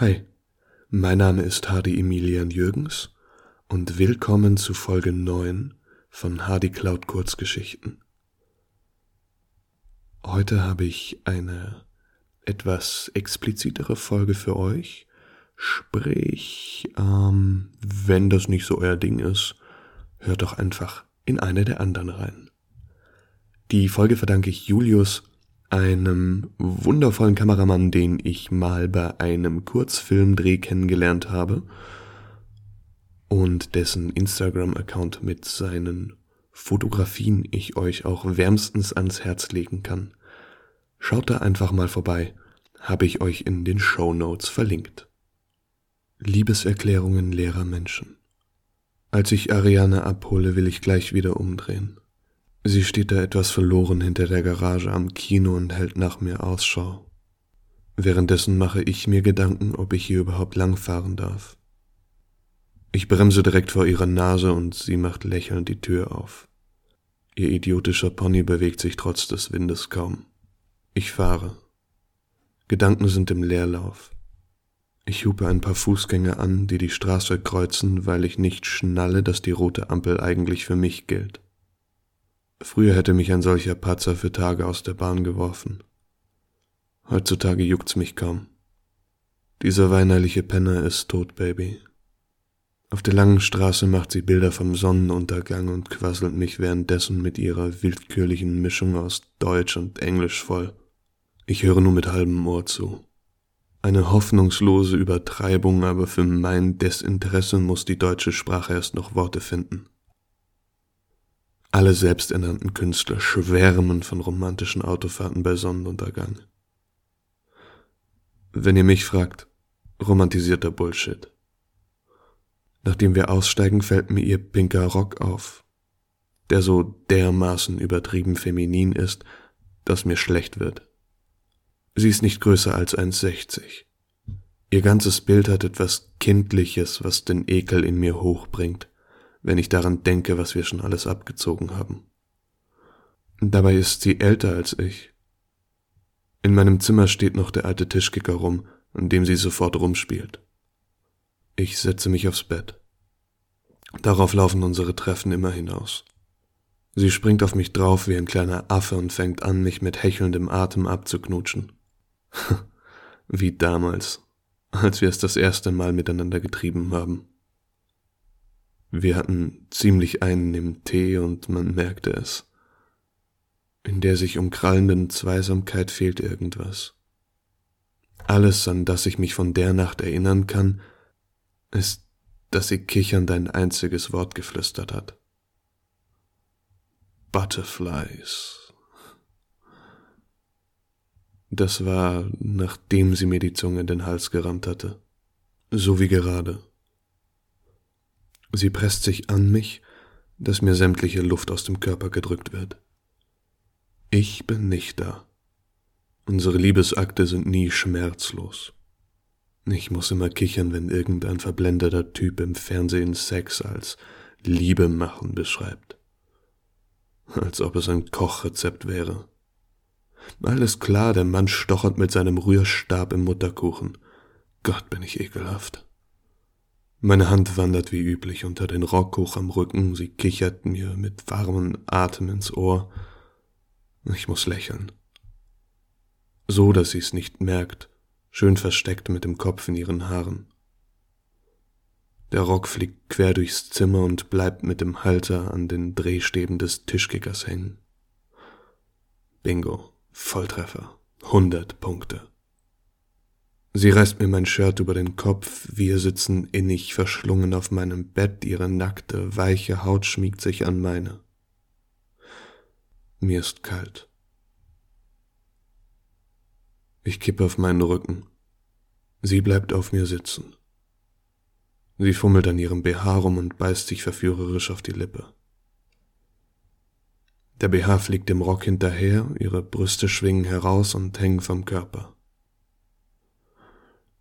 Hi, mein Name ist Hardy Emilian Jürgens und willkommen zu Folge 9 von Hardy Cloud Kurzgeschichten. Heute habe ich eine etwas explizitere Folge für euch, sprich, ähm, wenn das nicht so euer Ding ist, hört doch einfach in eine der anderen rein. Die Folge verdanke ich Julius einem wundervollen Kameramann, den ich mal bei einem Kurzfilmdreh kennengelernt habe und dessen Instagram-Account mit seinen Fotografien ich euch auch wärmstens ans Herz legen kann. Schaut da einfach mal vorbei, habe ich euch in den Show Notes verlinkt. Liebeserklärungen leerer Menschen. Als ich Ariane abhole, will ich gleich wieder umdrehen. Sie steht da etwas verloren hinter der Garage am Kino und hält nach mir Ausschau. Währenddessen mache ich mir Gedanken, ob ich hier überhaupt langfahren darf. Ich bremse direkt vor ihrer Nase und sie macht lächelnd die Tür auf. Ihr idiotischer Pony bewegt sich trotz des Windes kaum. Ich fahre. Gedanken sind im Leerlauf. Ich hupe ein paar Fußgänger an, die die Straße kreuzen, weil ich nicht schnalle, dass die rote Ampel eigentlich für mich gilt. Früher hätte mich ein solcher Patzer für Tage aus der Bahn geworfen. Heutzutage juckt's mich kaum. Dieser weinerliche Penner ist tot, Baby. Auf der langen Straße macht sie Bilder vom Sonnenuntergang und quasselt mich währenddessen mit ihrer willkürlichen Mischung aus Deutsch und Englisch voll. Ich höre nur mit halbem Ohr zu. Eine hoffnungslose Übertreibung, aber für mein Desinteresse muss die deutsche Sprache erst noch Worte finden. Alle selbsternannten Künstler schwärmen von romantischen Autofahrten bei Sonnenuntergang. Wenn ihr mich fragt, romantisierter Bullshit. Nachdem wir aussteigen, fällt mir ihr pinker Rock auf, der so dermaßen übertrieben feminin ist, dass mir schlecht wird. Sie ist nicht größer als 1,60. Ihr ganzes Bild hat etwas Kindliches, was den Ekel in mir hochbringt wenn ich daran denke, was wir schon alles abgezogen haben. Dabei ist sie älter als ich. In meinem Zimmer steht noch der alte Tischkicker rum, an dem sie sofort rumspielt. Ich setze mich aufs Bett. Darauf laufen unsere Treffen immer hinaus. Sie springt auf mich drauf wie ein kleiner Affe und fängt an, mich mit hechelndem Atem abzuknutschen. wie damals, als wir es das erste Mal miteinander getrieben haben. Wir hatten ziemlich einen im Tee und man merkte es. In der sich umkrallenden Zweisamkeit fehlt irgendwas. Alles, an das ich mich von der Nacht erinnern kann, ist, dass sie kichernd ein einziges Wort geflüstert hat. Butterflies. Das war, nachdem sie mir die Zunge in den Hals gerammt hatte. So wie gerade. Sie presst sich an mich, dass mir sämtliche Luft aus dem Körper gedrückt wird. Ich bin nicht da. Unsere Liebesakte sind nie schmerzlos. Ich muss immer kichern, wenn irgendein verblendeter Typ im Fernsehen Sex als Liebe machen beschreibt. Als ob es ein Kochrezept wäre. Alles klar, der Mann stochert mit seinem Rührstab im Mutterkuchen. Gott bin ich ekelhaft. Meine Hand wandert wie üblich unter den Rock hoch am Rücken, sie kichert mir mit warmem Atem ins Ohr. Ich muss lächeln. So, dass sie's nicht merkt, schön versteckt mit dem Kopf in ihren Haaren. Der Rock fliegt quer durchs Zimmer und bleibt mit dem Halter an den Drehstäben des Tischkickers hängen. Bingo, Volltreffer, hundert Punkte. Sie reißt mir mein Shirt über den Kopf, wir sitzen innig verschlungen auf meinem Bett, ihre nackte, weiche Haut schmiegt sich an meine. Mir ist kalt. Ich kippe auf meinen Rücken. Sie bleibt auf mir sitzen. Sie fummelt an ihrem BH rum und beißt sich verführerisch auf die Lippe. Der BH fliegt dem Rock hinterher, ihre Brüste schwingen heraus und hängen vom Körper.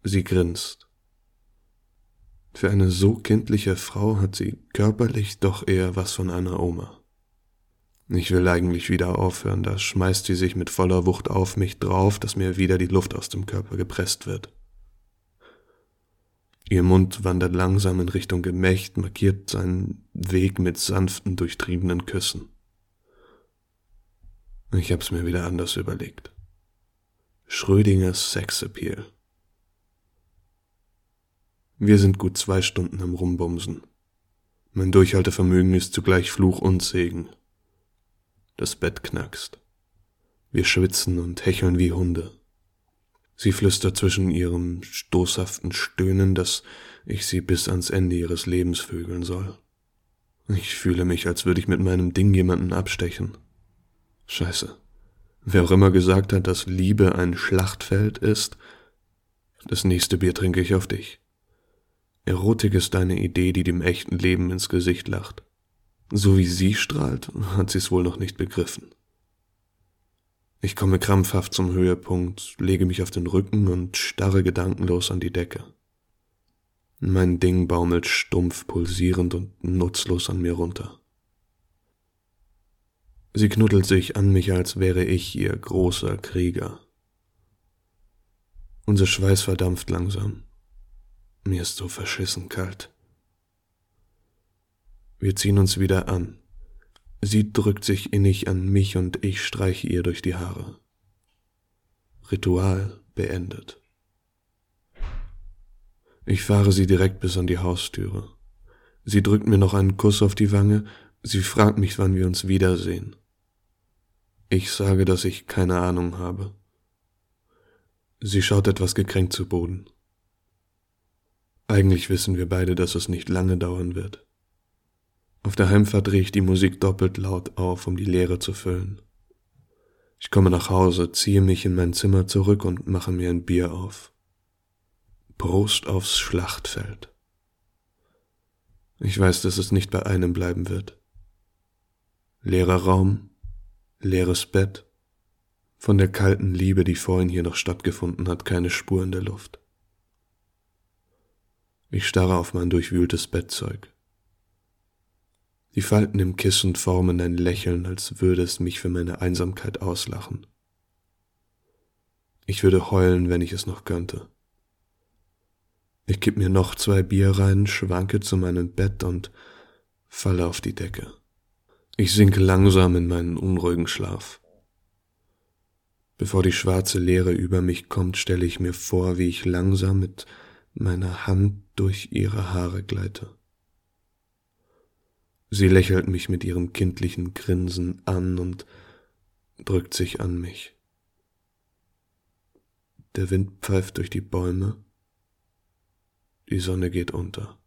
Sie grinst. Für eine so kindliche Frau hat sie körperlich doch eher was von einer Oma. Ich will eigentlich wieder aufhören, da schmeißt sie sich mit voller Wucht auf mich drauf, dass mir wieder die Luft aus dem Körper gepresst wird. Ihr Mund wandert langsam in Richtung Gemächt, markiert seinen Weg mit sanften, durchtriebenen Küssen. Ich hab's mir wieder anders überlegt. Schrödingers Sexappeal. Wir sind gut zwei Stunden am Rumbumsen. Mein Durchhaltevermögen ist zugleich Fluch und Segen. Das Bett knackst. Wir schwitzen und hecheln wie Hunde. Sie flüstert zwischen ihrem stoßhaften Stöhnen, dass ich sie bis ans Ende ihres Lebens vögeln soll. Ich fühle mich, als würde ich mit meinem Ding jemanden abstechen. Scheiße. Wer auch immer gesagt hat, dass Liebe ein Schlachtfeld ist, das nächste Bier trinke ich auf dich. Erotik ist eine Idee, die dem echten Leben ins Gesicht lacht. So wie sie strahlt, hat sie es wohl noch nicht begriffen. Ich komme krampfhaft zum Höhepunkt, lege mich auf den Rücken und starre gedankenlos an die Decke. Mein Ding baumelt stumpf, pulsierend und nutzlos an mir runter. Sie knuddelt sich an mich, als wäre ich ihr großer Krieger. Unser Schweiß verdampft langsam. Mir ist so verschissen kalt. Wir ziehen uns wieder an. Sie drückt sich innig an mich und ich streiche ihr durch die Haare. Ritual beendet. Ich fahre sie direkt bis an die Haustüre. Sie drückt mir noch einen Kuss auf die Wange, sie fragt mich, wann wir uns wiedersehen. Ich sage, dass ich keine Ahnung habe. Sie schaut etwas gekränkt zu Boden. Eigentlich wissen wir beide, dass es nicht lange dauern wird. Auf der Heimfahrt drehe ich die Musik doppelt laut auf, um die Leere zu füllen. Ich komme nach Hause, ziehe mich in mein Zimmer zurück und mache mir ein Bier auf. Prost aufs Schlachtfeld. Ich weiß, dass es nicht bei einem bleiben wird. Leerer Raum, leeres Bett, von der kalten Liebe, die vorhin hier noch stattgefunden hat, keine Spur in der Luft. Ich starre auf mein durchwühltes Bettzeug. Die Falten im Kissen formen ein Lächeln, als würde es mich für meine Einsamkeit auslachen. Ich würde heulen, wenn ich es noch könnte. Ich kipp mir noch zwei Bier rein, schwanke zu meinem Bett und falle auf die Decke. Ich sinke langsam in meinen unruhigen Schlaf. Bevor die schwarze Leere über mich kommt, stelle ich mir vor, wie ich langsam mit meiner Hand durch ihre Haare gleite. Sie lächelt mich mit ihrem kindlichen Grinsen an und drückt sich an mich. Der Wind pfeift durch die Bäume, die Sonne geht unter.